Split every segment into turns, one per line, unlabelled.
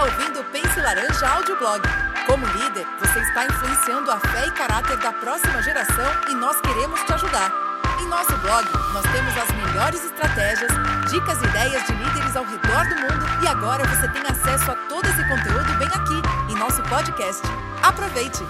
está ouvindo o Pense Laranja Audioblog. Como líder, você está influenciando a fé e caráter da próxima geração e nós queremos te ajudar. Em nosso blog, nós temos as melhores estratégias, dicas e ideias de líderes ao redor do mundo e agora você tem acesso a todo esse conteúdo bem aqui em nosso podcast. Aproveite!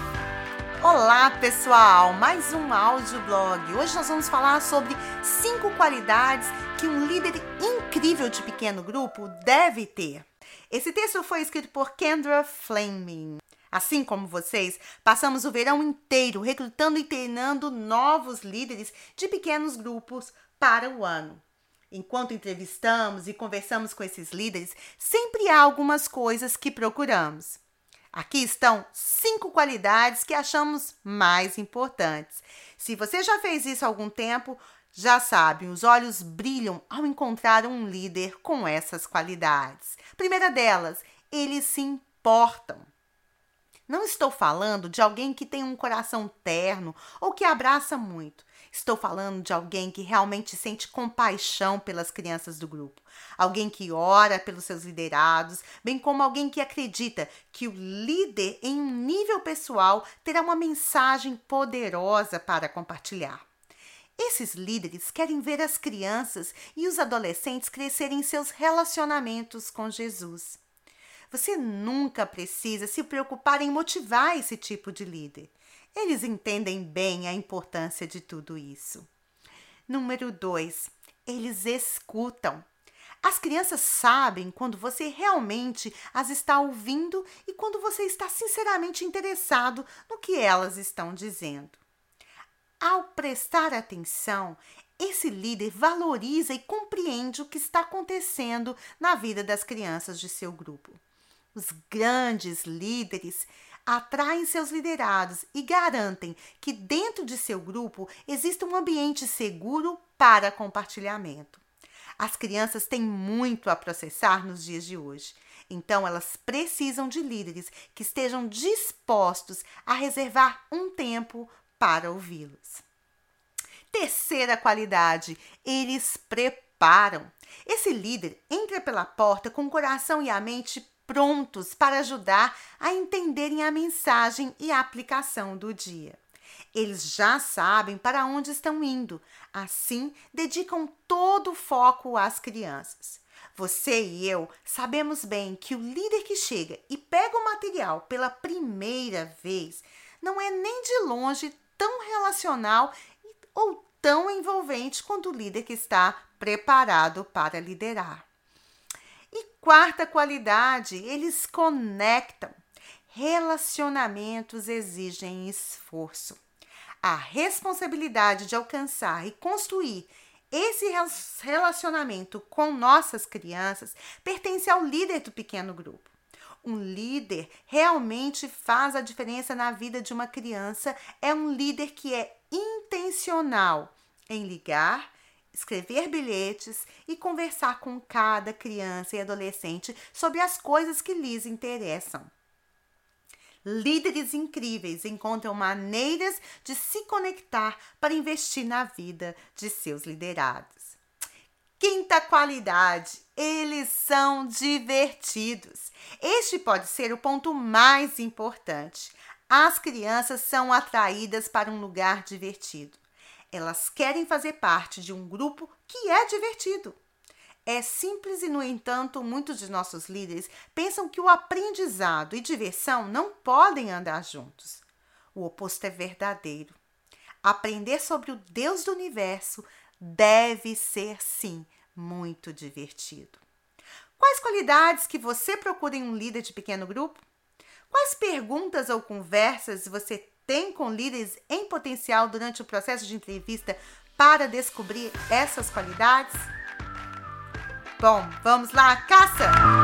Olá, pessoal! Mais um audioblog. Hoje nós vamos falar sobre cinco qualidades que um líder incrível de pequeno grupo deve ter. Esse texto foi escrito por Kendra Fleming. Assim como vocês, passamos o verão inteiro recrutando e treinando novos líderes de pequenos grupos para o ano. Enquanto entrevistamos e conversamos com esses líderes, sempre há algumas coisas que procuramos. Aqui estão cinco qualidades que achamos mais importantes. Se você já fez isso há algum tempo, já sabe, os olhos brilham ao encontrar um líder com essas qualidades. Primeira delas, eles se importam. Não estou falando de alguém que tem um coração terno ou que abraça muito. Estou falando de alguém que realmente sente compaixão pelas crianças do grupo, alguém que ora pelos seus liderados, bem como alguém que acredita que o líder, em um nível pessoal, terá uma mensagem poderosa para compartilhar. Esses líderes querem ver as crianças e os adolescentes crescerem em seus relacionamentos com Jesus. Você nunca precisa se preocupar em motivar esse tipo de líder. Eles entendem bem a importância de tudo isso. Número 2. Eles escutam. As crianças sabem quando você realmente as está ouvindo e quando você está sinceramente interessado no que elas estão dizendo. Ao prestar atenção, esse líder valoriza e compreende o que está acontecendo na vida das crianças de seu grupo. Os grandes líderes atraem seus liderados e garantem que dentro de seu grupo exista um ambiente seguro para compartilhamento. As crianças têm muito a processar nos dias de hoje, então elas precisam de líderes que estejam dispostos a reservar um tempo para ouvi-los. Terceira qualidade, eles preparam. Esse líder entra pela porta com o coração e a mente prontos para ajudar a entenderem a mensagem e a aplicação do dia. Eles já sabem para onde estão indo, assim dedicam todo o foco às crianças. Você e eu sabemos bem que o líder que chega e pega o material pela primeira vez não é nem de longe tão relacional ou tão envolvente quanto o líder que está preparado para liderar. E quarta qualidade, eles conectam. Relacionamentos exigem esforço. A responsabilidade de alcançar e construir esse relacionamento com nossas crianças pertence ao líder do pequeno grupo. Um líder realmente faz a diferença na vida de uma criança, é um líder que é intencional em ligar escrever bilhetes e conversar com cada criança e adolescente sobre as coisas que lhes interessam. Líderes incríveis encontram maneiras de se conectar para investir na vida de seus liderados. Quinta qualidade, eles são divertidos. Este pode ser o ponto mais importante. As crianças são atraídas para um lugar divertido. Elas querem fazer parte de um grupo que é divertido. É simples e, no entanto, muitos de nossos líderes pensam que o aprendizado e diversão não podem andar juntos. O oposto é verdadeiro. Aprender sobre o Deus do universo deve ser, sim, muito divertido. Quais qualidades que você procura em um líder de pequeno grupo? Quais perguntas ou conversas você tem com líderes em potencial durante o processo de entrevista para descobrir essas qualidades? Bom, vamos lá, caça!